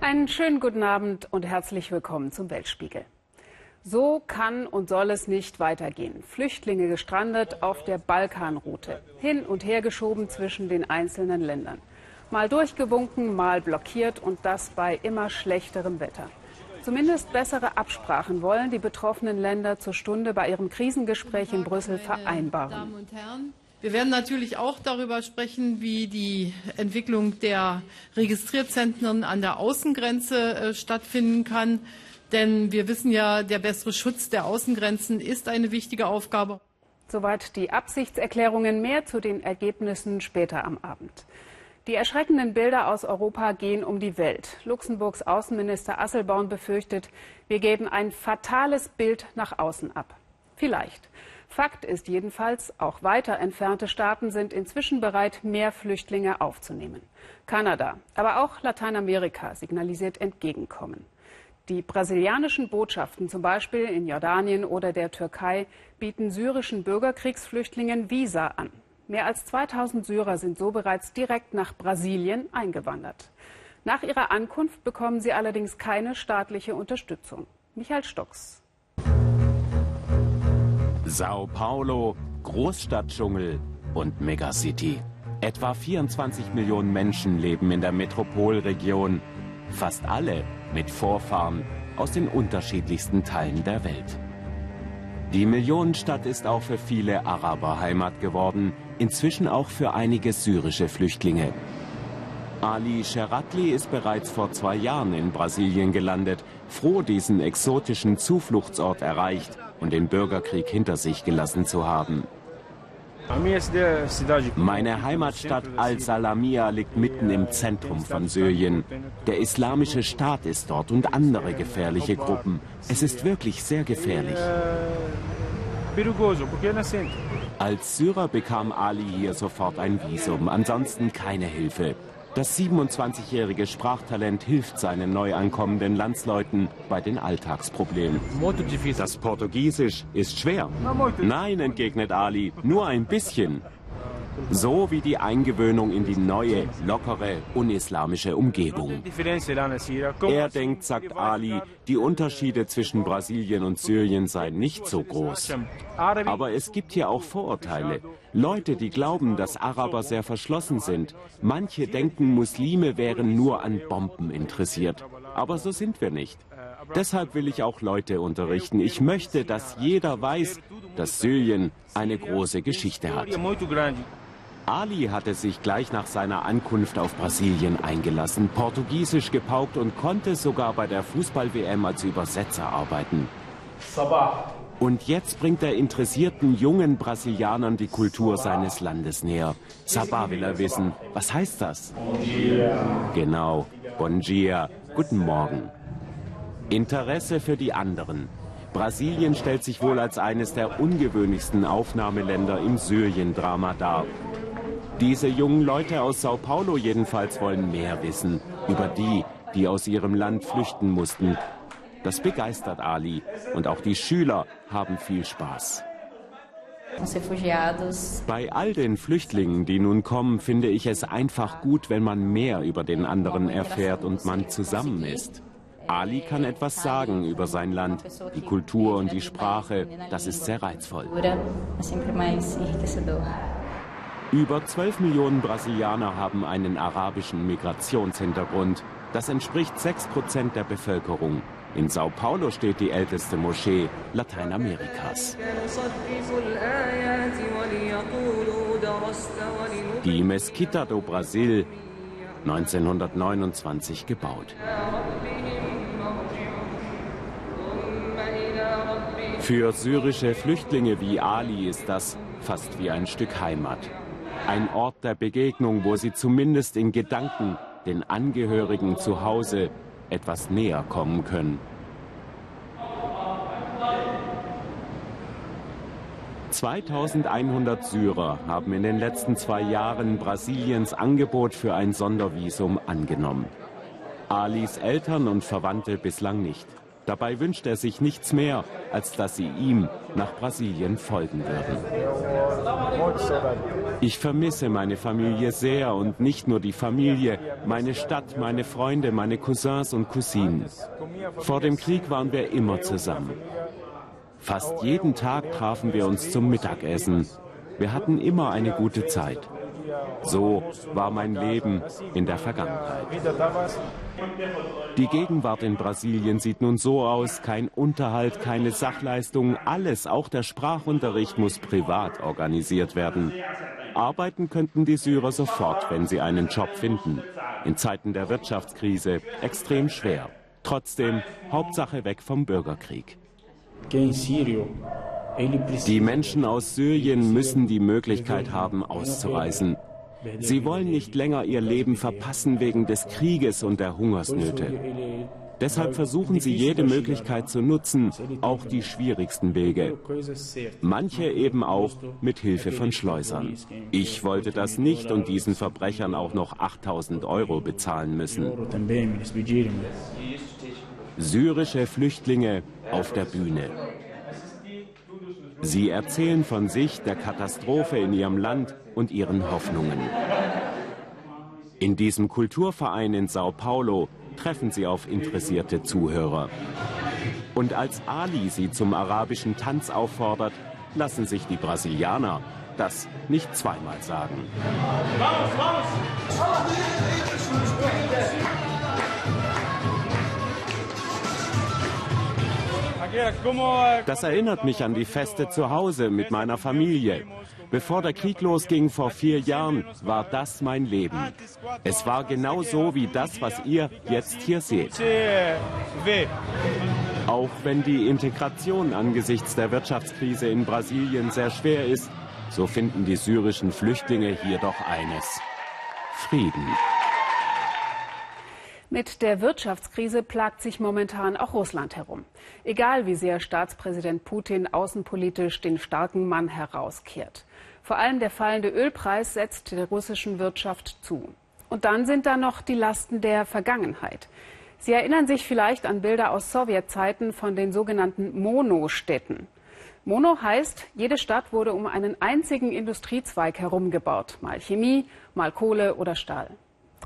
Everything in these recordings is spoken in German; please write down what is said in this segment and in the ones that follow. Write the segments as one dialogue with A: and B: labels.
A: Einen schönen guten Abend und herzlich willkommen zum Weltspiegel. So kann und soll es nicht weitergehen. Flüchtlinge gestrandet auf der Balkanroute, hin und her geschoben zwischen den einzelnen Ländern. Mal durchgewunken, mal blockiert und das bei immer schlechterem Wetter. Zumindest bessere Absprachen wollen die betroffenen Länder zur Stunde bei ihrem Krisengespräch in Brüssel vereinbaren.
B: Wir werden natürlich auch darüber sprechen, wie die Entwicklung der Registrierzentren an der Außengrenze äh, stattfinden kann. Denn wir wissen ja, der bessere Schutz der Außengrenzen ist eine wichtige Aufgabe.
A: Soweit die Absichtserklärungen. Mehr zu den Ergebnissen später am Abend. Die erschreckenden Bilder aus Europa gehen um die Welt. Luxemburgs Außenminister Asselborn befürchtet, wir geben ein fatales Bild nach außen ab. Vielleicht. Fakt ist jedenfalls, auch weiter entfernte Staaten sind inzwischen bereit, mehr Flüchtlinge aufzunehmen. Kanada, aber auch Lateinamerika signalisiert Entgegenkommen. Die brasilianischen Botschaften, zum Beispiel in Jordanien oder der Türkei, bieten syrischen Bürgerkriegsflüchtlingen Visa an. Mehr als 2000 Syrer sind so bereits direkt nach Brasilien eingewandert. Nach ihrer Ankunft bekommen sie allerdings keine staatliche Unterstützung. Michael Stocks.
C: Sao Paulo, Großstadtdschungel und Megacity. Etwa 24 Millionen Menschen leben in der Metropolregion. Fast alle mit Vorfahren aus den unterschiedlichsten Teilen der Welt. Die Millionenstadt ist auch für viele Araber Heimat geworden, inzwischen auch für einige syrische Flüchtlinge. Ali Sheratli ist bereits vor zwei Jahren in Brasilien gelandet, froh diesen exotischen Zufluchtsort erreicht und den Bürgerkrieg hinter sich gelassen zu haben. Meine Heimatstadt Al-Salamia liegt mitten im Zentrum von Syrien. Der islamische Staat ist dort und andere gefährliche Gruppen. Es ist wirklich sehr gefährlich. Als Syrer bekam Ali hier sofort ein Visum, ansonsten keine Hilfe. Das 27-jährige Sprachtalent hilft seinen neu ankommenden Landsleuten bei den Alltagsproblemen. Das Portugiesisch ist schwer. Nein, entgegnet Ali, nur ein bisschen. So wie die Eingewöhnung in die neue, lockere, unislamische Umgebung. Er denkt, sagt Ali, die Unterschiede zwischen Brasilien und Syrien seien nicht so groß. Aber es gibt hier auch Vorurteile. Leute, die glauben, dass Araber sehr verschlossen sind. Manche denken, Muslime wären nur an Bomben interessiert. Aber so sind wir nicht. Deshalb will ich auch Leute unterrichten. Ich möchte, dass jeder weiß, dass Syrien eine große Geschichte hat. Ali hatte sich gleich nach seiner Ankunft auf Brasilien eingelassen, Portugiesisch gepaukt und konnte sogar bei der Fußball-WM als Übersetzer arbeiten. Und jetzt bringt er interessierten jungen Brasilianern die Kultur seines Landes näher. Sabah will er wissen, was heißt das? Genau, bon dia, guten Morgen. Interesse für die anderen. Brasilien stellt sich wohl als eines der ungewöhnlichsten Aufnahmeländer im Syrien-Drama dar. Diese jungen Leute aus Sao Paulo jedenfalls wollen mehr wissen über die, die aus ihrem Land flüchten mussten. Das begeistert Ali und auch die Schüler haben viel Spaß. Bei all den Flüchtlingen, die nun kommen, finde ich es einfach gut, wenn man mehr über den anderen erfährt und man zusammen ist. Ali kann etwas sagen über sein Land, die Kultur und die Sprache. Das ist sehr reizvoll. Über 12 Millionen Brasilianer haben einen arabischen Migrationshintergrund. Das entspricht 6 Prozent der Bevölkerung. In Sao Paulo steht die älteste Moschee Lateinamerikas. Die Mesquita do Brasil, 1929 gebaut. Für syrische Flüchtlinge wie Ali ist das fast wie ein Stück Heimat. Ein Ort der Begegnung, wo sie zumindest in Gedanken den Angehörigen zu Hause etwas näher kommen können. »2100 Syrer haben in den letzten zwei Jahren Brasiliens Angebot für ein Sondervisum angenommen. Alis Eltern und Verwandte bislang nicht. Dabei wünscht er sich nichts mehr, als dass sie ihm nach Brasilien folgen würden. Ich vermisse meine Familie sehr und nicht nur die Familie, meine Stadt, meine Freunde, meine Cousins und Cousinen. Vor dem Krieg waren wir immer zusammen. Fast jeden Tag trafen wir uns zum Mittagessen. Wir hatten immer eine gute Zeit. So war mein Leben in der Vergangenheit. Die Gegenwart in Brasilien sieht nun so aus, kein Unterhalt, keine Sachleistung, alles, auch der Sprachunterricht muss privat organisiert werden. Arbeiten könnten die Syrer sofort, wenn sie einen Job finden. In Zeiten der Wirtschaftskrise extrem schwer. Trotzdem Hauptsache weg vom Bürgerkrieg. Die Menschen aus Syrien müssen die Möglichkeit haben, auszureisen. Sie wollen nicht länger ihr Leben verpassen wegen des Krieges und der Hungersnöte. Deshalb versuchen sie jede Möglichkeit zu nutzen, auch die schwierigsten Wege. Manche eben auch mit Hilfe von Schleusern. Ich wollte das nicht und diesen Verbrechern auch noch 8000 Euro bezahlen müssen. Syrische Flüchtlinge auf der Bühne. Sie erzählen von sich, der Katastrophe in ihrem Land und ihren Hoffnungen. In diesem Kulturverein in Sao Paulo treffen sie auf interessierte Zuhörer. Und als Ali sie zum arabischen Tanz auffordert, lassen sich die Brasilianer das nicht zweimal sagen. Vamos, vamos. Das erinnert mich an die Feste zu Hause mit meiner Familie. Bevor der Krieg losging vor vier Jahren, war das mein Leben. Es war genau so wie das, was ihr jetzt hier seht. Auch wenn die Integration angesichts der Wirtschaftskrise in Brasilien sehr schwer ist, so finden die syrischen Flüchtlinge hier doch eines. Frieden.
A: Mit der Wirtschaftskrise plagt sich momentan auch Russland herum. Egal wie sehr Staatspräsident Putin außenpolitisch den starken Mann herauskehrt. Vor allem der fallende Ölpreis setzt der russischen Wirtschaft zu. Und dann sind da noch die Lasten der Vergangenheit. Sie erinnern sich vielleicht an Bilder aus Sowjetzeiten von den sogenannten Monostädten. Mono heißt, jede Stadt wurde um einen einzigen Industriezweig herumgebaut, mal Chemie, mal Kohle oder Stahl.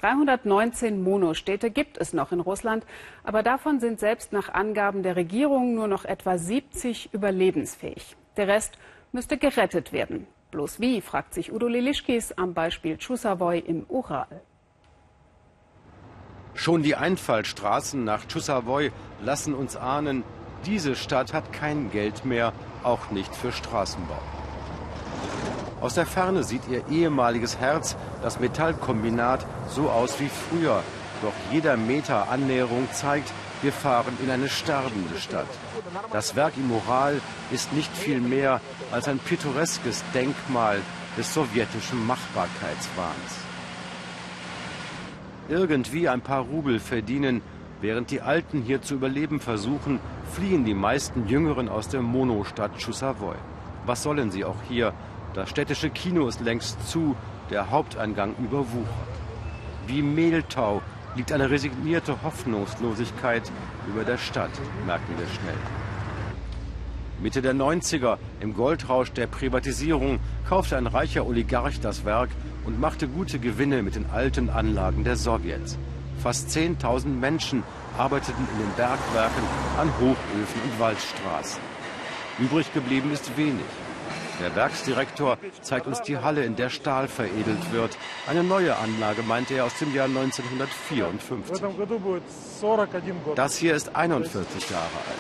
A: 319 Monostädte gibt es noch in Russland, aber davon sind selbst nach Angaben der Regierung nur noch etwa 70 überlebensfähig. Der Rest müsste gerettet werden. Bloß wie, fragt sich Udo Lilischkis am Beispiel Chusavoy im Ural.
D: Schon die Einfallstraßen nach Chusavoy lassen uns ahnen, diese Stadt hat kein Geld mehr, auch nicht für Straßenbau. Aus der Ferne sieht ihr ehemaliges Herz, das Metallkombinat, so aus wie früher. Doch jeder Meter Annäherung zeigt, wir fahren in eine sterbende Stadt. Das Werk im Moral ist nicht viel mehr als ein pittoreskes Denkmal des sowjetischen Machbarkeitswahns. Irgendwie ein paar Rubel verdienen, während die Alten hier zu überleben versuchen, fliehen die meisten Jüngeren aus der Monostadt Chusavoy. Was sollen sie auch hier? Das städtische Kino ist längst zu, der Haupteingang überwuchert. Wie Mehltau liegt eine resignierte Hoffnungslosigkeit über der Stadt, merken wir schnell. Mitte der 90er, im Goldrausch der Privatisierung, kaufte ein reicher Oligarch das Werk und machte gute Gewinne mit den alten Anlagen der Sowjets. Fast 10.000 Menschen arbeiteten in den Bergwerken, an Hochöfen und Waldstraßen. Übrig geblieben ist wenig. Der Werksdirektor zeigt uns die Halle, in der Stahl veredelt wird. Eine neue Anlage, meinte er, aus dem Jahr 1954. Das hier ist 41 Jahre alt.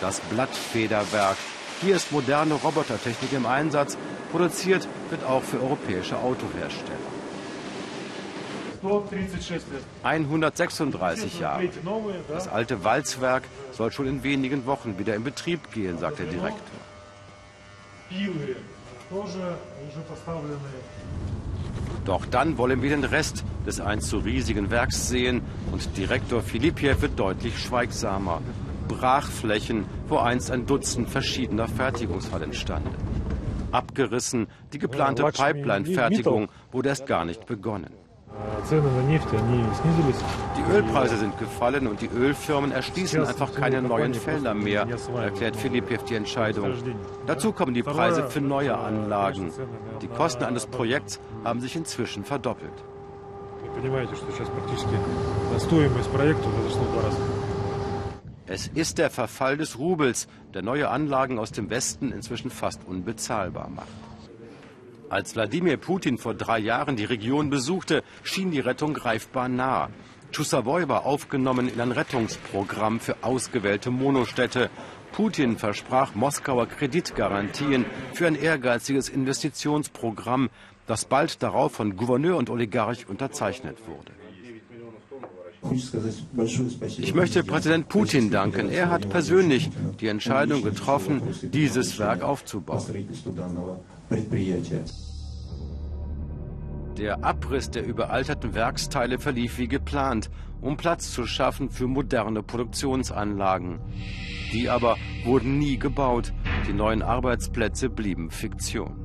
D: Das Blattfederwerk. Hier ist moderne Robotertechnik im Einsatz. Produziert wird auch für europäische Autohersteller. 136 Jahre. Das alte Walzwerk soll schon in wenigen Wochen wieder in Betrieb gehen, sagt der Direktor. Doch dann wollen wir den Rest des einst so riesigen Werks sehen und Direktor Filipjew wird deutlich schweigsamer. Brachflächen, wo einst ein Dutzend verschiedener Fertigungshallen standen. Abgerissen, die geplante Pipeline-Fertigung wurde erst gar nicht begonnen. Die Ölpreise sind gefallen und die Ölfirmen erschließen einfach keine neuen Felder mehr, erklärt Filipev die Entscheidung. Dazu kommen die Preise für neue Anlagen. Die Kosten eines Projekts haben sich inzwischen verdoppelt. Es ist der Verfall des Rubels, der neue Anlagen aus dem Westen inzwischen fast unbezahlbar macht. Als Wladimir Putin vor drei Jahren die Region besuchte, schien die Rettung greifbar nah. Chusavoy war aufgenommen in ein Rettungsprogramm für ausgewählte Monostädte. Putin versprach Moskauer Kreditgarantien für ein ehrgeiziges Investitionsprogramm, das bald darauf von Gouverneur und Oligarch unterzeichnet wurde. Ich möchte Präsident Putin danken. Er hat persönlich die Entscheidung getroffen, dieses Werk aufzubauen. Der Abriss der überalterten Werksteile verlief wie geplant, um Platz zu schaffen für moderne Produktionsanlagen. Die aber wurden nie gebaut. Die neuen Arbeitsplätze blieben Fiktion.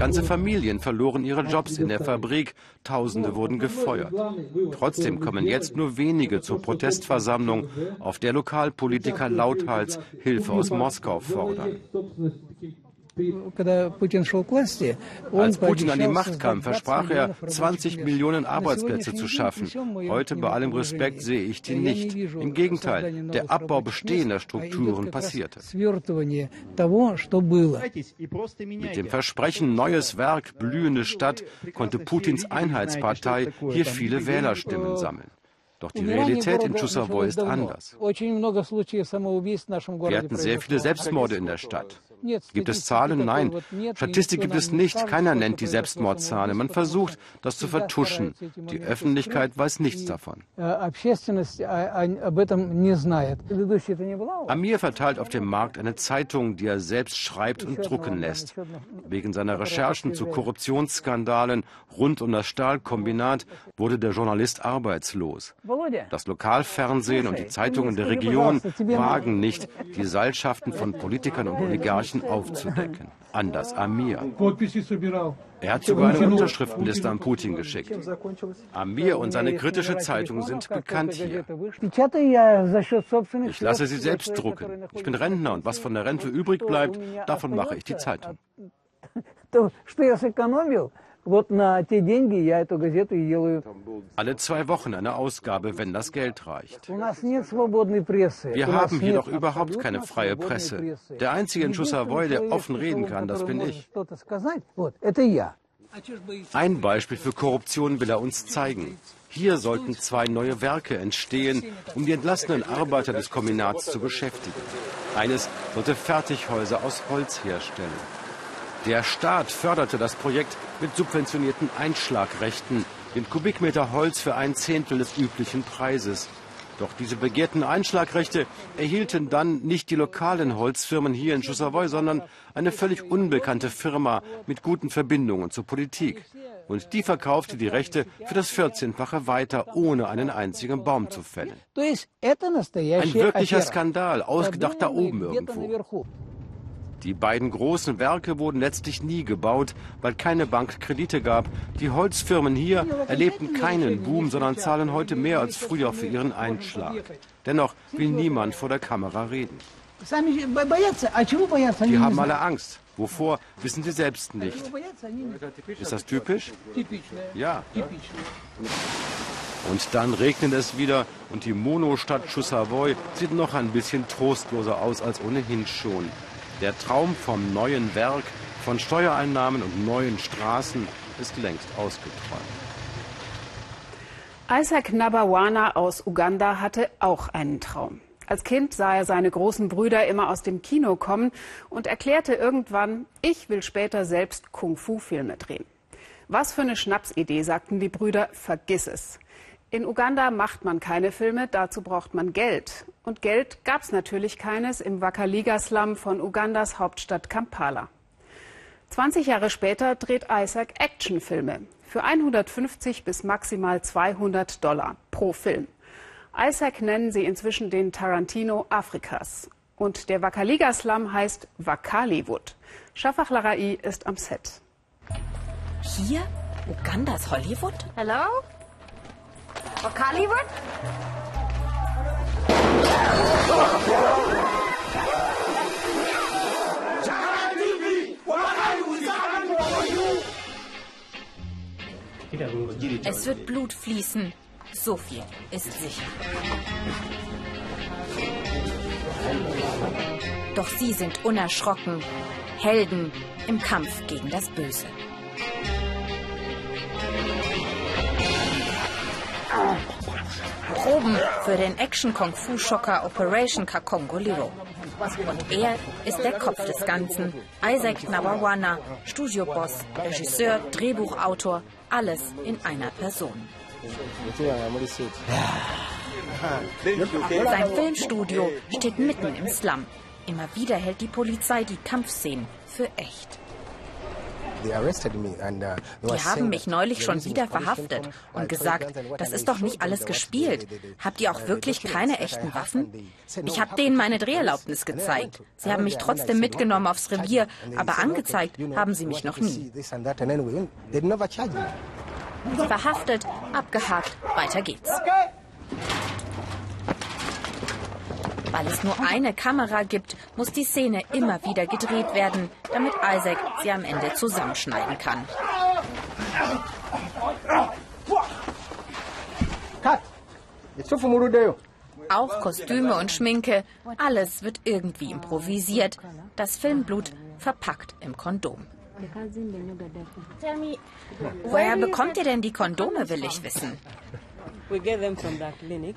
D: Ganze Familien verloren ihre Jobs in der Fabrik, Tausende wurden gefeuert. Trotzdem kommen jetzt nur wenige zur Protestversammlung, auf der Lokalpolitiker lauthals Hilfe aus Moskau fordern. Als Putin an die Macht kam, versprach er, 20 Millionen Arbeitsplätze zu schaffen. Heute, bei allem Respekt, sehe ich die nicht. Im Gegenteil, der Abbau bestehender Strukturen passierte. Mit dem Versprechen neues Werk, blühende Stadt, konnte Putins Einheitspartei hier viele Wählerstimmen sammeln. Doch die Realität in Chusavoy ist anders. Wir hatten sehr viele Selbstmorde in der Stadt. Gibt es Zahlen? Nein. Statistik gibt es nicht. Keiner nennt die Selbstmordzahlen. Man versucht, das zu vertuschen. Die Öffentlichkeit weiß nichts davon. Amir verteilt auf dem Markt eine Zeitung, die er selbst schreibt und drucken lässt. Wegen seiner Recherchen zu Korruptionsskandalen rund um das Stahlkombinat wurde der Journalist arbeitslos. Das Lokalfernsehen und die Zeitungen der Region wagen nicht, die Seilschaften von Politikern und Oligarchen aufzudecken. Anders Amir. Er hat sogar eine Unterschriftenliste an Putin geschickt. Amir und seine kritische Zeitung sind bekannt hier. Ich lasse sie selbst drucken. Ich bin Rentner und was von der Rente übrig bleibt, davon mache ich die Zeitung. Alle zwei Wochen eine Ausgabe, wenn das Geld reicht. Wir haben hier doch überhaupt keine freie Presse. Der einzige in Chusavoy, der offen reden kann, das bin ich. Ein Beispiel für Korruption will er uns zeigen. Hier sollten zwei neue Werke entstehen, um die entlassenen Arbeiter des Kombinats zu beschäftigen. Eines sollte Fertighäuser aus Holz herstellen. Der Staat förderte das Projekt mit subventionierten Einschlagrechten, den Kubikmeter Holz für ein Zehntel des üblichen Preises. Doch diese begehrten Einschlagrechte erhielten dann nicht die lokalen Holzfirmen hier in Chusavoy, sondern eine völlig unbekannte Firma mit guten Verbindungen zur Politik. Und die verkaufte die Rechte für das 14-fache weiter, ohne einen einzigen Baum zu fällen. Ein wirklicher Skandal, ausgedacht da oben irgendwo. Die beiden großen Werke wurden letztlich nie gebaut, weil keine Bank Kredite gab. Die Holzfirmen hier erlebten keinen Boom, sondern zahlen heute mehr als früher für ihren Einschlag. Dennoch will niemand vor der Kamera reden. Die haben alle Angst. Wovor, wissen sie selbst nicht. Ist das typisch? Ja. Und dann regnet es wieder und die Monostadt Chusavoy sieht noch ein bisschen trostloser aus als ohnehin schon. Der Traum vom neuen Werk, von Steuereinnahmen und neuen Straßen ist längst ausgeträumt.
A: Isaac Nabawana aus Uganda hatte auch einen Traum. Als Kind sah er seine großen Brüder immer aus dem Kino kommen und erklärte irgendwann, ich will später selbst Kung-Fu-Filme drehen. Was für eine Schnapsidee, sagten die Brüder, vergiss es. In Uganda macht man keine Filme, dazu braucht man Geld. Und Geld gab es natürlich keines im Wakaliga-Slum von Ugandas Hauptstadt Kampala. 20 Jahre später dreht Isaac Actionfilme für 150 bis maximal 200 Dollar pro Film. Isaac nennen sie inzwischen den Tarantino Afrikas. Und der Wakaliga-Slum heißt Wakaliwood. Shafak Larai ist am Set.
E: Hier Ugandas Hollywood?
F: Hello? Or Hollywood?
E: Es wird Blut fließen. So viel ist sicher. Doch sie sind unerschrocken. Helden im Kampf gegen das Böse. Proben für den Action-Kung-Fu-Schocker Operation Kakongoliro. Und er ist der Kopf des Ganzen. Isaac Nawawana, Studioboss, Regisseur, Drehbuchautor, alles in einer Person. Sein Filmstudio steht mitten im Slum. Immer wieder hält die Polizei die Kampfszenen für echt. Die haben mich neulich schon wieder verhaftet und gesagt, das ist doch nicht alles gespielt. Habt ihr auch wirklich keine echten Waffen? Ich habe denen meine Dreherlaubnis gezeigt. Sie haben mich trotzdem mitgenommen aufs Revier, aber angezeigt haben sie mich noch nie. Verhaftet, abgehakt, weiter geht's. Weil es nur eine Kamera gibt, muss die Szene immer wieder gedreht werden, damit Isaac sie am Ende zusammenschneiden kann. Auch Kostüme und Schminke, alles wird irgendwie improvisiert. Das Filmblut verpackt im Kondom. Woher bekommt ihr denn die Kondome, will ich wissen.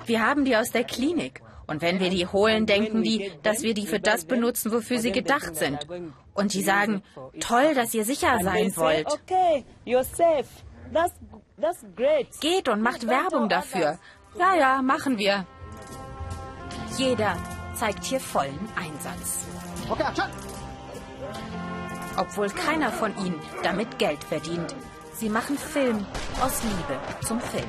E: Wir haben die aus der Klinik. Und wenn wir die holen, denken die, dass wir die für das benutzen, wofür sie gedacht sind. Und die sagen, toll, dass ihr sicher sein wollt. Geht und macht Werbung dafür. Ja, ja, machen wir. Jeder zeigt hier vollen Einsatz. Obwohl keiner von ihnen damit Geld verdient. Sie machen Film aus Liebe zum Film.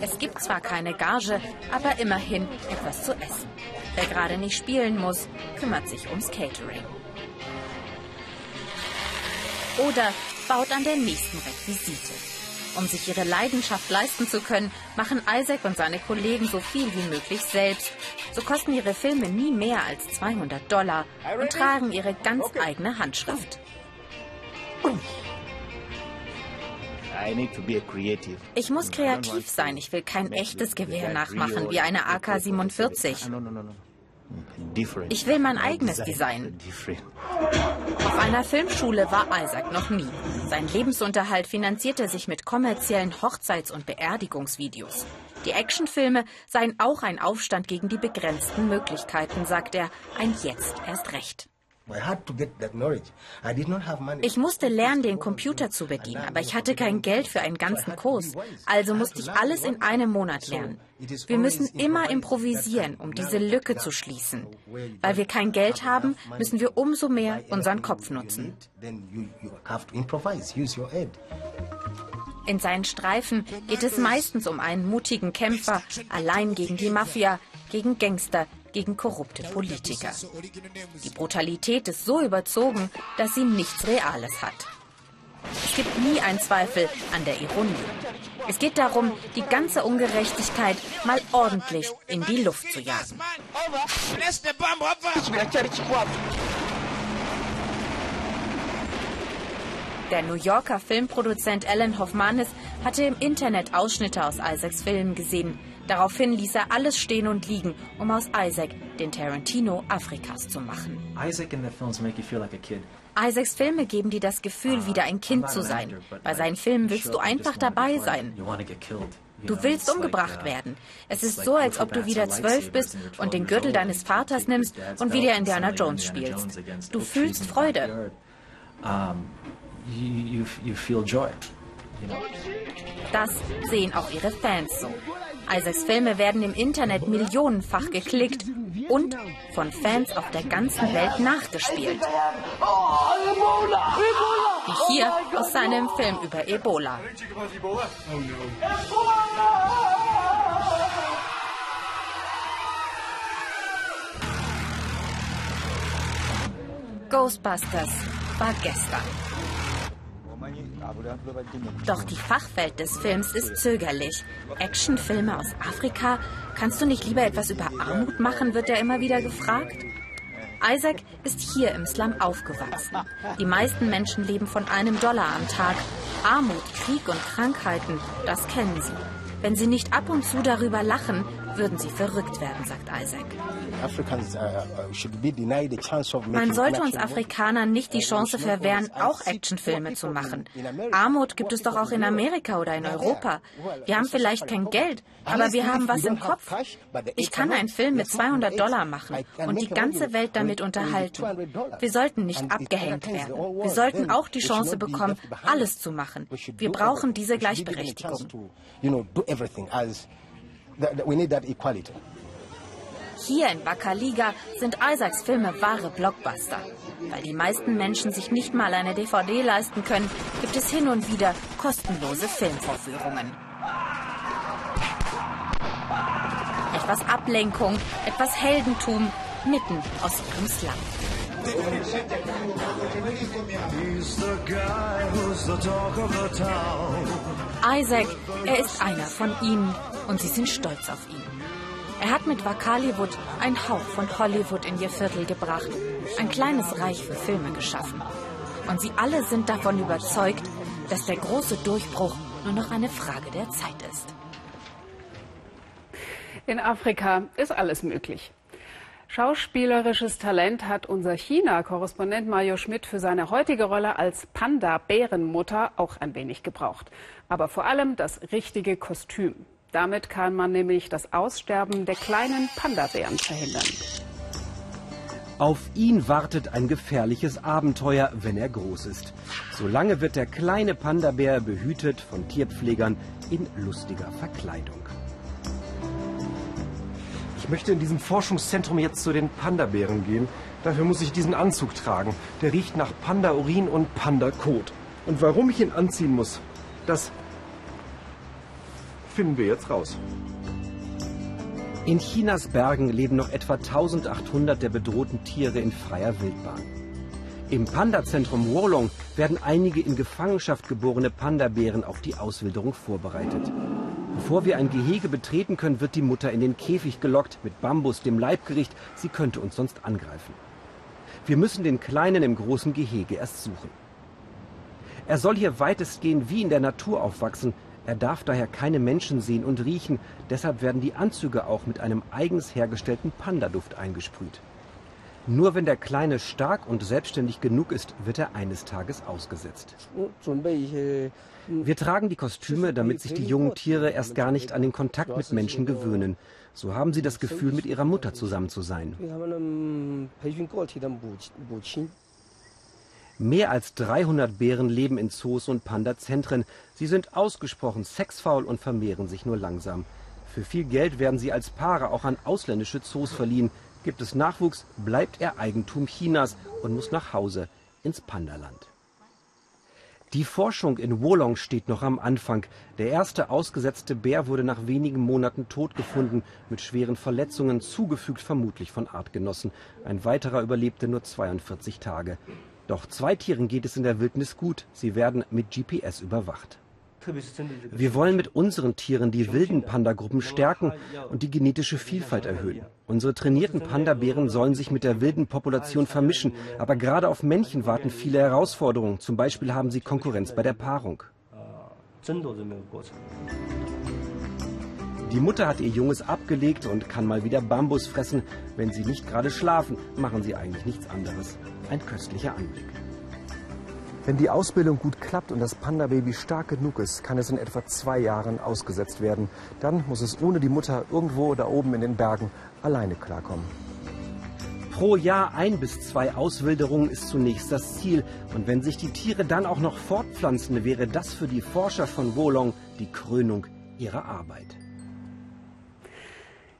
E: Es gibt zwar keine Gage, aber immerhin etwas zu essen. Wer gerade nicht spielen muss, kümmert sich ums Catering. Oder baut an der nächsten Requisite. Um sich ihre Leidenschaft leisten zu können, machen Isaac und seine Kollegen so viel wie möglich selbst. So kosten ihre Filme nie mehr als 200 Dollar und tragen ihre ganz eigene Handschrift. Ich muss kreativ sein. Ich will kein echtes Gewehr nachmachen wie eine AK-47. Ich will mein eigenes Design. Auf einer Filmschule war Isaac noch nie. Sein Lebensunterhalt finanzierte sich mit kommerziellen Hochzeits- und Beerdigungsvideos. Die Actionfilme seien auch ein Aufstand gegen die begrenzten Möglichkeiten, sagt er. Ein Jetzt erst recht. Ich musste lernen, den Computer zu bedienen, aber ich hatte kein Geld für einen ganzen Kurs. Also musste ich alles in einem Monat lernen. Wir müssen immer improvisieren, um diese Lücke zu schließen. Weil wir kein Geld haben, müssen wir umso mehr unseren Kopf nutzen. In seinen Streifen geht es meistens um einen mutigen Kämpfer, allein gegen die Mafia, gegen Gangster, gegen korrupte Politiker. Die Brutalität ist so überzogen, dass sie nichts Reales hat. Es gibt nie einen Zweifel an der Ironie. Es geht darum, die ganze Ungerechtigkeit mal ordentlich in die Luft zu jagen. Der New Yorker Filmproduzent Alan Hoffmanis hatte im Internet Ausschnitte aus Isaacs Filmen gesehen. Daraufhin ließ er alles stehen und liegen, um aus Isaac den Tarantino Afrikas zu machen. Isaacs Filme geben dir das Gefühl, wieder ein Kind zu sein. Bei seinen Filmen willst du einfach dabei sein. Du willst umgebracht werden. Es ist so, als ob du wieder zwölf bist und den Gürtel deines Vaters nimmst und wieder Indiana Jones spielst. Du fühlst Freude. Das sehen auch ihre Fans so. Isaacs Filme werden im Internet millionenfach geklickt und von Fans auf der ganzen Welt nachgespielt. Wie hier aus seinem Film über Ebola. Ghostbusters war gestern. Doch die Fachwelt des Films ist zögerlich. Actionfilme aus Afrika? Kannst du nicht lieber etwas über Armut machen, wird er immer wieder gefragt. Isaac ist hier im Slum aufgewachsen. Die meisten Menschen leben von einem Dollar am Tag. Armut, Krieg und Krankheiten, das kennen sie. Wenn sie nicht ab und zu darüber lachen, würden sie verrückt werden, sagt Isaac. Uh, uh, Man sollte uns Afrikanern nicht die Chance verwehren, auch Actionfilme zu machen. Armut gibt es doch auch in Amerika oder in Europa. Wir haben vielleicht kein Geld, aber wir haben was im Kopf. Ich kann einen Film mit 200 Dollar machen und die ganze Welt damit unterhalten. Wir sollten nicht abgehängt werden. Wir sollten auch die Chance bekommen, alles zu machen. Wir brauchen diese Gleichberechtigung. Hier in Bakaliga sind Isaacs Filme wahre Blockbuster. Weil die meisten Menschen sich nicht mal eine DVD leisten können, gibt es hin und wieder kostenlose Filmvorführungen. Etwas Ablenkung, etwas Heldentum mitten aus ihrem Slum. Isaac, er ist einer von ihnen und sie sind stolz auf ihn. Er hat mit Wakaliwood einen Hauch von Hollywood in ihr Viertel gebracht, ein kleines Reich für Filme geschaffen. Und sie alle sind davon überzeugt, dass der große Durchbruch nur noch eine Frage der Zeit ist.
A: In Afrika ist alles möglich. Schauspielerisches Talent hat unser China-Korrespondent Mario Schmidt für seine heutige Rolle als Panda-Bärenmutter auch ein wenig gebraucht. Aber vor allem das richtige Kostüm. Damit kann man nämlich das Aussterben der kleinen Panda-Bären verhindern.
G: Auf ihn wartet ein gefährliches Abenteuer, wenn er groß ist. Solange wird der kleine Panda-Bär behütet von Tierpflegern in lustiger Verkleidung.
H: Ich möchte in diesem Forschungszentrum jetzt zu den Panda-Bären gehen. Dafür muss ich diesen Anzug tragen. Der riecht nach Panda-Urin und Panda-Kot. Und warum ich ihn anziehen muss, das finden wir jetzt raus.
G: In Chinas Bergen leben noch etwa 1800 der bedrohten Tiere in freier Wildbahn. Im Panda-Zentrum Wolong werden einige in Gefangenschaft geborene Panda-Bären auf die Auswilderung vorbereitet. Bevor wir ein Gehege betreten können, wird die Mutter in den Käfig gelockt mit Bambus, dem Leibgericht. Sie könnte uns sonst angreifen. Wir müssen den Kleinen im großen Gehege erst suchen. Er soll hier weitestgehend wie in der Natur aufwachsen, er darf daher keine Menschen sehen und riechen, deshalb werden die Anzüge auch mit einem eigens hergestellten Pandaduft eingesprüht. Nur wenn der Kleine stark und selbstständig genug ist, wird er eines Tages ausgesetzt. Wir tragen die Kostüme, damit sich die jungen Tiere erst gar nicht an den Kontakt mit Menschen gewöhnen. So haben sie das Gefühl, mit ihrer Mutter zusammen zu sein. Mehr als 300 Bären leben in Zoos und Panda-Zentren. Sie sind ausgesprochen sexfaul und vermehren sich nur langsam. Für viel Geld werden sie als Paare auch an ausländische Zoos verliehen. Gibt es Nachwuchs, bleibt er Eigentum Chinas und muss nach Hause ins Pandaland. Die Forschung in Wolong steht noch am Anfang. Der erste ausgesetzte Bär wurde nach wenigen Monaten tot gefunden, mit schweren Verletzungen, zugefügt vermutlich von Artgenossen. Ein weiterer überlebte nur 42 Tage. Doch zwei Tieren geht es in der Wildnis gut. Sie werden mit GPS überwacht. Wir wollen mit unseren Tieren die wilden Panda-Gruppen stärken und die genetische Vielfalt erhöhen. Unsere trainierten Panda-Bären sollen sich mit der wilden Population vermischen, aber gerade auf Männchen warten viele Herausforderungen. Zum Beispiel haben sie Konkurrenz bei der Paarung. Die Mutter hat ihr Junges abgelegt und kann mal wieder Bambus fressen. Wenn sie nicht gerade schlafen, machen sie eigentlich nichts anderes. Ein köstlicher Anblick.
H: Wenn die Ausbildung gut klappt und das Panda-Baby stark genug ist, kann es in etwa zwei Jahren ausgesetzt werden. Dann muss es ohne die Mutter irgendwo da oben in den Bergen alleine klarkommen.
G: Pro Jahr ein bis zwei Auswilderungen ist zunächst das Ziel. Und wenn sich die Tiere dann auch noch fortpflanzen, wäre das für die Forscher von Wolong die Krönung ihrer Arbeit.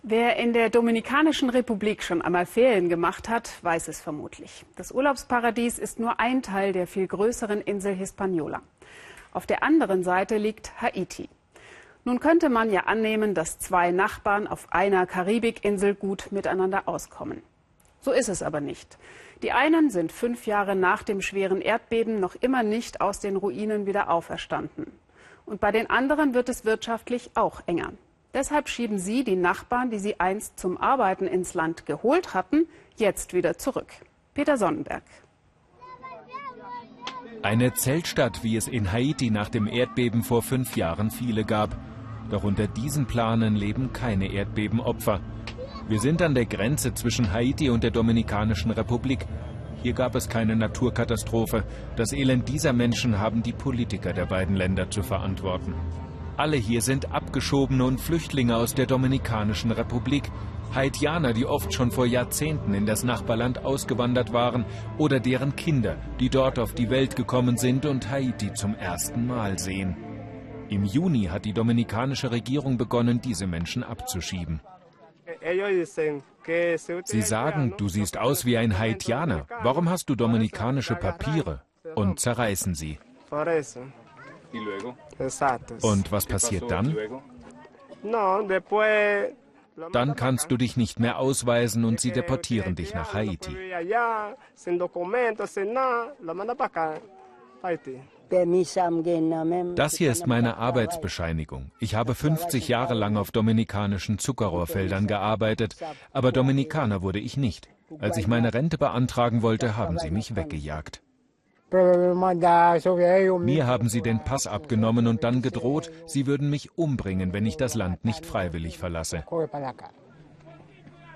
A: Wer in der Dominikanischen Republik schon einmal Ferien gemacht hat, weiß es vermutlich. Das Urlaubsparadies ist nur ein Teil der viel größeren Insel Hispaniola. Auf der anderen Seite liegt Haiti. Nun könnte man ja annehmen, dass zwei Nachbarn auf einer Karibikinsel gut miteinander auskommen. So ist es aber nicht. Die einen sind fünf Jahre nach dem schweren Erdbeben noch immer nicht aus den Ruinen wieder auferstanden. Und bei den anderen wird es wirtschaftlich auch enger. Deshalb schieben sie die Nachbarn, die sie einst zum Arbeiten ins Land geholt hatten, jetzt wieder zurück. Peter Sonnenberg.
I: Eine Zeltstadt, wie es in Haiti nach dem Erdbeben vor fünf Jahren viele gab. Doch unter diesen Planen leben keine Erdbebenopfer. Wir sind an der Grenze zwischen Haiti und der Dominikanischen Republik. Hier gab es keine Naturkatastrophe. Das Elend dieser Menschen haben die Politiker der beiden Länder zu verantworten. Alle hier sind Abgeschobene und Flüchtlinge aus der Dominikanischen Republik. Haitianer, die oft schon vor Jahrzehnten in das Nachbarland ausgewandert waren oder deren Kinder, die dort auf die Welt gekommen sind und Haiti zum ersten Mal sehen. Im Juni hat die dominikanische Regierung begonnen, diese Menschen abzuschieben. Sie sagen, du siehst aus wie ein Haitianer. Warum hast du dominikanische Papiere? Und zerreißen sie. Und was passiert dann? Dann kannst du dich nicht mehr ausweisen und sie deportieren dich nach Haiti. Das hier ist meine Arbeitsbescheinigung. Ich habe 50 Jahre lang auf dominikanischen Zuckerrohrfeldern gearbeitet, aber Dominikaner wurde ich nicht. Als ich meine Rente beantragen wollte, haben sie mich weggejagt. Mir haben sie den Pass abgenommen und dann gedroht, sie würden mich umbringen, wenn ich das Land nicht freiwillig verlasse.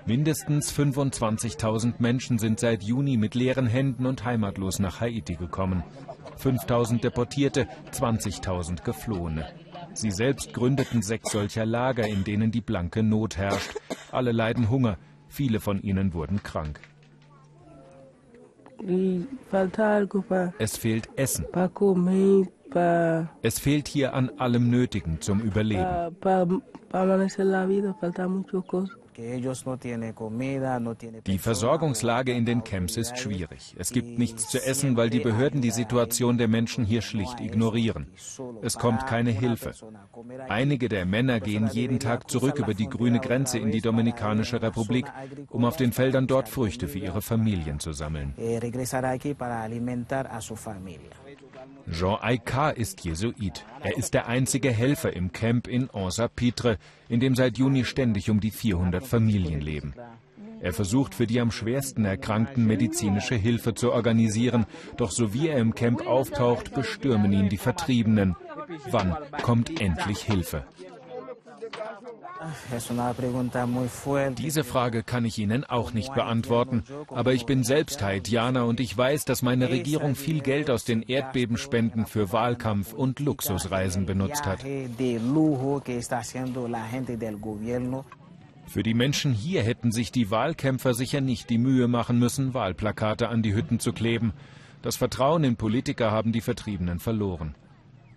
I: Mindestens 25.000 Menschen sind seit Juni mit leeren Händen und heimatlos nach Haiti gekommen. 5.000 Deportierte, 20.000 Geflohene. Sie selbst gründeten sechs solcher Lager, in denen die blanke Not herrscht. Alle leiden Hunger, viele von ihnen wurden krank. Es fehlt Essen. Es fehlt hier an allem Nötigen zum Überleben. Die Versorgungslage in den Camps ist schwierig. Es gibt nichts zu essen, weil die Behörden die Situation der Menschen hier schlicht ignorieren. Es kommt keine Hilfe. Einige der Männer gehen jeden Tag zurück über die grüne Grenze in die Dominikanische Republik, um auf den Feldern dort Früchte für ihre Familien zu sammeln. Jean Aika ist Jesuit. Er ist der einzige Helfer im Camp in Ansa-Pitre, in dem seit Juni ständig um die 400 Familien leben. Er versucht für die am schwersten Erkrankten medizinische Hilfe zu organisieren, doch so wie er im Camp auftaucht, bestürmen ihn die Vertriebenen. Wann kommt endlich Hilfe? Diese Frage kann ich Ihnen auch nicht beantworten. Aber ich bin selbst Haitianer und ich weiß, dass meine Regierung viel Geld aus den Erdbebenspenden für Wahlkampf und Luxusreisen benutzt hat. Für die Menschen hier hätten sich die Wahlkämpfer sicher nicht die Mühe machen müssen, Wahlplakate an die Hütten zu kleben. Das Vertrauen in Politiker haben die Vertriebenen verloren.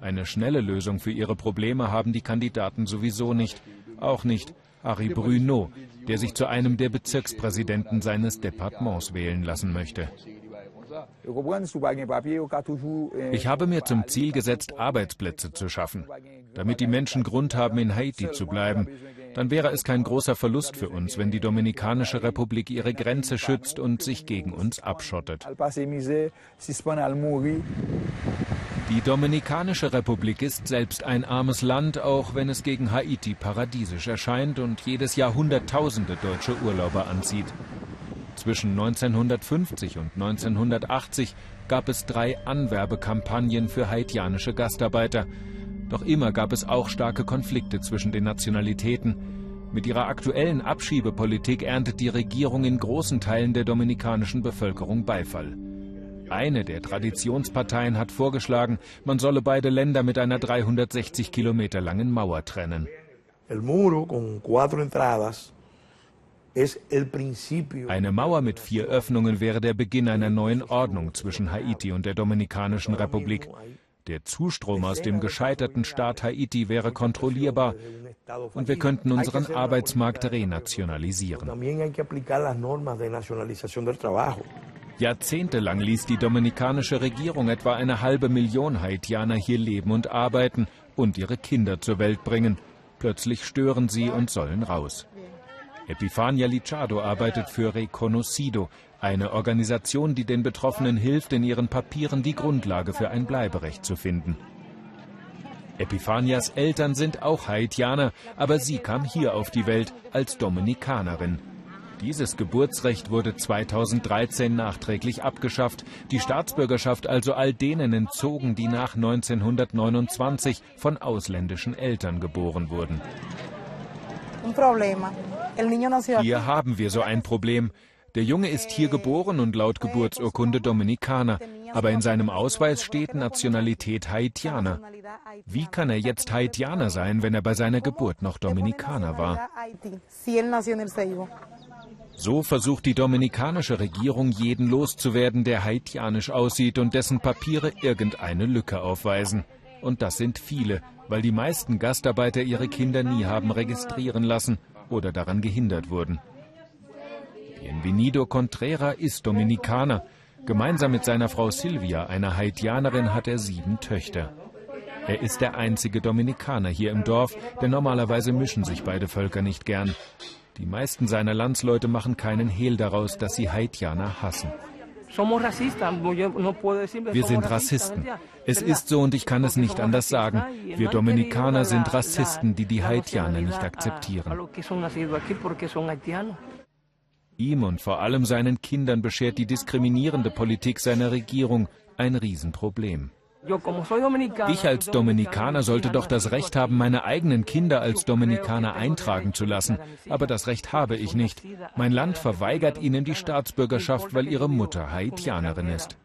I: Eine schnelle Lösung für ihre Probleme haben die Kandidaten sowieso nicht. Auch nicht Harry Bruno, der sich zu einem der Bezirkspräsidenten seines Departements wählen lassen möchte. Ich habe mir zum Ziel gesetzt, Arbeitsplätze zu schaffen, damit die Menschen Grund haben, in Haiti zu bleiben. Dann wäre es kein großer Verlust für uns, wenn die Dominikanische Republik ihre Grenze schützt und sich gegen uns abschottet. Die Dominikanische Republik ist selbst ein armes Land, auch wenn es gegen Haiti paradiesisch erscheint und jedes Jahr Hunderttausende deutsche Urlauber anzieht. Zwischen 1950 und 1980 gab es drei Anwerbekampagnen für haitianische Gastarbeiter. Doch immer gab es auch starke Konflikte zwischen den Nationalitäten. Mit ihrer aktuellen Abschiebepolitik erntet die Regierung in großen Teilen der dominikanischen Bevölkerung Beifall. Eine der Traditionsparteien hat vorgeschlagen, man solle beide Länder mit einer 360 Kilometer langen Mauer trennen. Eine Mauer mit vier Öffnungen wäre der Beginn einer neuen Ordnung zwischen Haiti und der Dominikanischen Republik. Der Zustrom aus dem gescheiterten Staat Haiti wäre kontrollierbar und wir könnten unseren Arbeitsmarkt renationalisieren. Jahrzehntelang ließ die dominikanische Regierung etwa eine halbe Million Haitianer hier leben und arbeiten und ihre Kinder zur Welt bringen. Plötzlich stören sie und sollen raus. Epifania Licciardo arbeitet für Reconocido, eine Organisation, die den Betroffenen hilft, in ihren Papieren die Grundlage für ein Bleiberecht zu finden. Epifanias Eltern sind auch Haitianer, aber sie kam hier auf die Welt als Dominikanerin. Dieses Geburtsrecht wurde 2013 nachträglich abgeschafft, die Staatsbürgerschaft also all denen entzogen, die nach 1929 von ausländischen Eltern geboren wurden. Hier haben wir so ein Problem. Der Junge ist hier geboren und laut Geburtsurkunde Dominikaner, aber in seinem Ausweis steht Nationalität Haitianer. Wie kann er jetzt Haitianer sein, wenn er bei seiner Geburt noch Dominikaner war? So versucht die dominikanische Regierung, jeden loszuwerden, der haitianisch aussieht und dessen Papiere irgendeine Lücke aufweisen. Und das sind viele, weil die meisten Gastarbeiter ihre Kinder nie haben registrieren lassen oder daran gehindert wurden. Bienvenido Contrera ist Dominikaner. Gemeinsam mit seiner Frau Silvia, einer Haitianerin, hat er sieben Töchter. Er ist der einzige Dominikaner hier im Dorf, denn normalerweise mischen sich beide Völker nicht gern. Die meisten seiner Landsleute machen keinen Hehl daraus, dass sie Haitianer hassen. Wir sind Rassisten. Es ist so und ich kann es nicht anders sagen. Wir Dominikaner sind Rassisten, die die Haitianer nicht akzeptieren. Ihm und vor allem seinen Kindern beschert die diskriminierende Politik seiner Regierung ein Riesenproblem. Ich als Dominikaner sollte doch das Recht haben, meine eigenen Kinder als Dominikaner eintragen zu lassen. Aber das Recht habe ich nicht. Mein Land verweigert ihnen die Staatsbürgerschaft, weil ihre Mutter Haitianerin ist.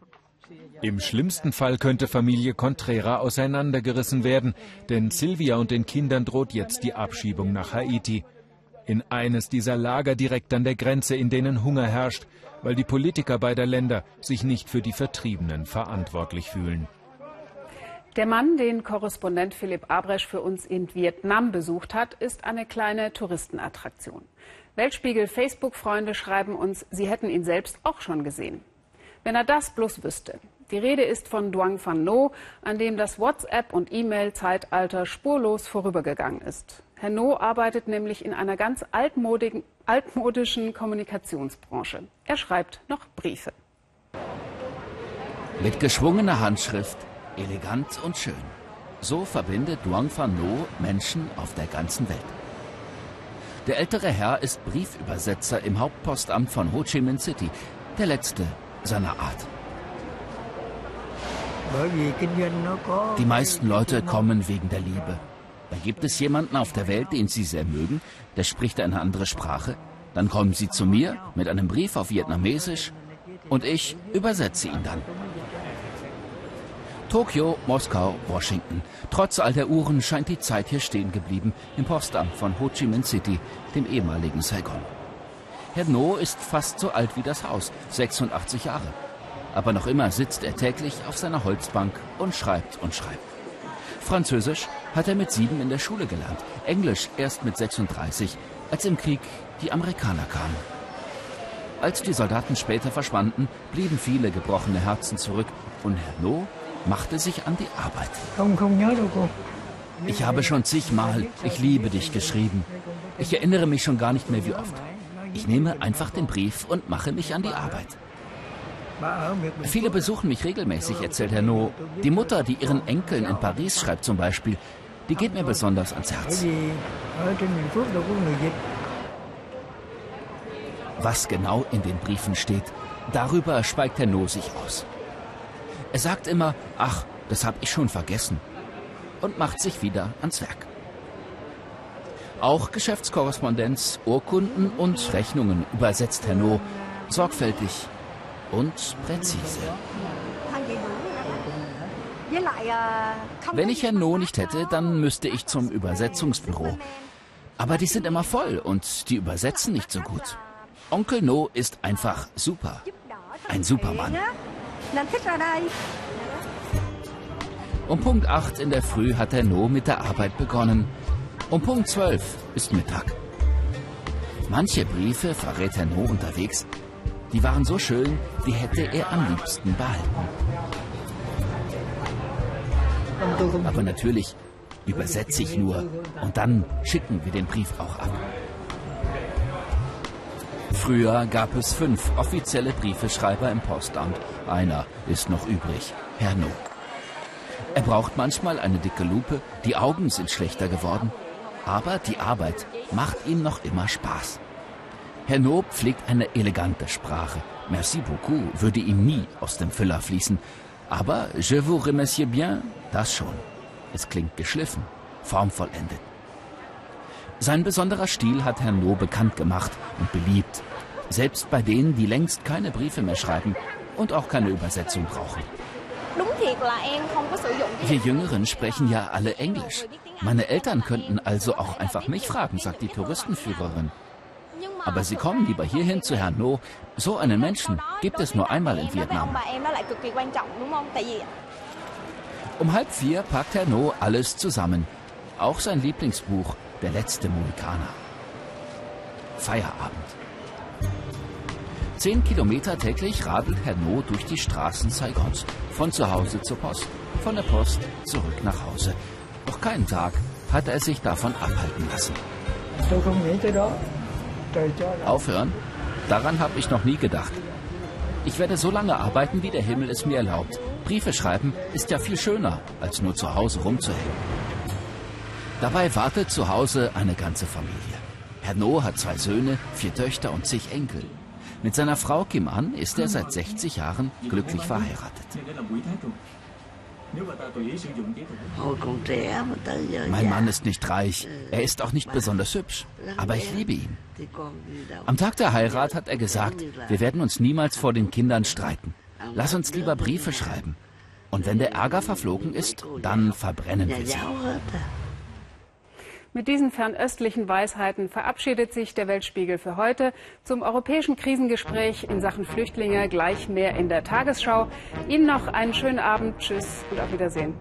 I: Im schlimmsten Fall könnte Familie Contrera auseinandergerissen werden, denn Silvia und den Kindern droht jetzt die Abschiebung nach Haiti in eines dieser Lager direkt an der Grenze, in denen Hunger herrscht, weil die Politiker beider Länder sich nicht für die Vertriebenen verantwortlich fühlen.
A: Der Mann, den Korrespondent Philipp Abresch für uns in Vietnam besucht hat, ist eine kleine Touristenattraktion. Weltspiegel Facebook-Freunde schreiben uns, sie hätten ihn selbst auch schon gesehen. Wenn er das bloß wüsste. Die Rede ist von Duang Van No, an dem das WhatsApp- und E-Mail-Zeitalter spurlos vorübergegangen ist. Herr No arbeitet nämlich in einer ganz altmodischen Kommunikationsbranche. Er schreibt noch Briefe.
J: Mit geschwungener Handschrift, elegant und schön. So verbindet Duang Van No Menschen auf der ganzen Welt. Der ältere Herr ist Briefübersetzer im Hauptpostamt von Ho Chi Minh City, der letzte seiner Art. Die meisten Leute kommen wegen der Liebe. Da gibt es jemanden auf der Welt, den Sie sehr mögen, der spricht eine andere Sprache. Dann kommen Sie zu mir mit einem Brief auf Vietnamesisch und ich übersetze ihn dann. Tokio, Moskau, Washington. Trotz all der Uhren scheint die Zeit hier stehen geblieben im Postamt von Ho Chi Minh City, dem ehemaligen Saigon. Herr No ist fast so alt wie das Haus, 86 Jahre. Aber noch immer sitzt er täglich auf seiner Holzbank und schreibt und schreibt. Französisch hat er mit sieben in der Schule gelernt, Englisch erst mit 36, als im Krieg die Amerikaner kamen. Als die Soldaten später verschwanden, blieben viele gebrochene Herzen zurück und Herr No machte sich an die Arbeit. Ich habe schon zigmal Ich liebe dich geschrieben. Ich erinnere mich schon gar nicht mehr wie oft. Ich nehme einfach den Brief und mache mich an die Arbeit. Viele besuchen mich regelmäßig, erzählt Herr No. Die Mutter, die ihren Enkeln in Paris schreibt zum Beispiel, die geht mir besonders ans Herz. Was genau in den Briefen steht, darüber schweigt Herr No sich aus. Er sagt immer, ach, das habe ich schon vergessen und macht sich wieder ans Werk. Auch Geschäftskorrespondenz, Urkunden und Rechnungen übersetzt Herr No sorgfältig und präzise. Wenn ich Herrn No nicht hätte, dann müsste ich zum Übersetzungsbüro. Aber die sind immer voll und die übersetzen nicht so gut. Onkel No ist einfach super. Ein Supermann. Um Punkt 8 in der Früh hat Herr No mit der Arbeit begonnen. Um Punkt 12 ist Mittag. Manche Briefe, verrät Herr No unterwegs, die waren so schön, die hätte er am liebsten behalten. Aber natürlich übersetze ich nur und dann schicken wir den Brief auch ab. Früher gab es fünf offizielle Briefeschreiber im Postamt. Einer ist noch übrig, Herr No. Er braucht manchmal eine dicke Lupe, die Augen sind schlechter geworden, aber die Arbeit macht ihm noch immer Spaß. Herr No pflegt eine elegante Sprache. Merci beaucoup würde ihm nie aus dem Füller fließen. Aber je vous remercie bien, das schon. Es klingt geschliffen, formvollendet. Sein besonderer Stil hat Herr No bekannt gemacht und beliebt. Selbst bei denen, die längst keine Briefe mehr schreiben und auch keine Übersetzung brauchen. Wir Jüngeren sprechen ja alle Englisch. Meine Eltern könnten also auch einfach mich fragen, sagt die Touristenführerin. Aber sie kommen lieber hierhin zu Herrn No. So einen Menschen gibt es nur einmal in Vietnam. Um halb vier packt Herr No alles zusammen. Auch sein Lieblingsbuch, Der letzte Mohikaner. Feierabend. Zehn Kilometer täglich radelt Herr No durch die Straßen Saigons. Von zu Hause zur Post, von der Post zurück nach Hause. Noch keinen Tag hat er sich davon abhalten lassen. Aufhören? Daran habe ich noch nie gedacht. Ich werde so lange arbeiten, wie der Himmel es mir erlaubt. Briefe schreiben ist ja viel schöner, als nur zu Hause rumzuhängen. Dabei wartet zu Hause eine ganze Familie. Herr No hat zwei Söhne, vier Töchter und zig Enkel. Mit seiner Frau Kim An ist er seit 60 Jahren glücklich verheiratet. Mein Mann ist nicht reich, er ist auch nicht besonders hübsch, aber ich liebe ihn. Am Tag der Heirat hat er gesagt, wir werden uns niemals vor den Kindern streiten. Lass uns lieber Briefe schreiben. Und wenn der Ärger verflogen ist, dann verbrennen wir sie.
A: Mit diesen fernöstlichen Weisheiten verabschiedet sich der Weltspiegel für heute. Zum europäischen Krisengespräch in Sachen Flüchtlinge gleich mehr in der Tagesschau. Ihnen noch einen schönen Abend. Tschüss und auf Wiedersehen.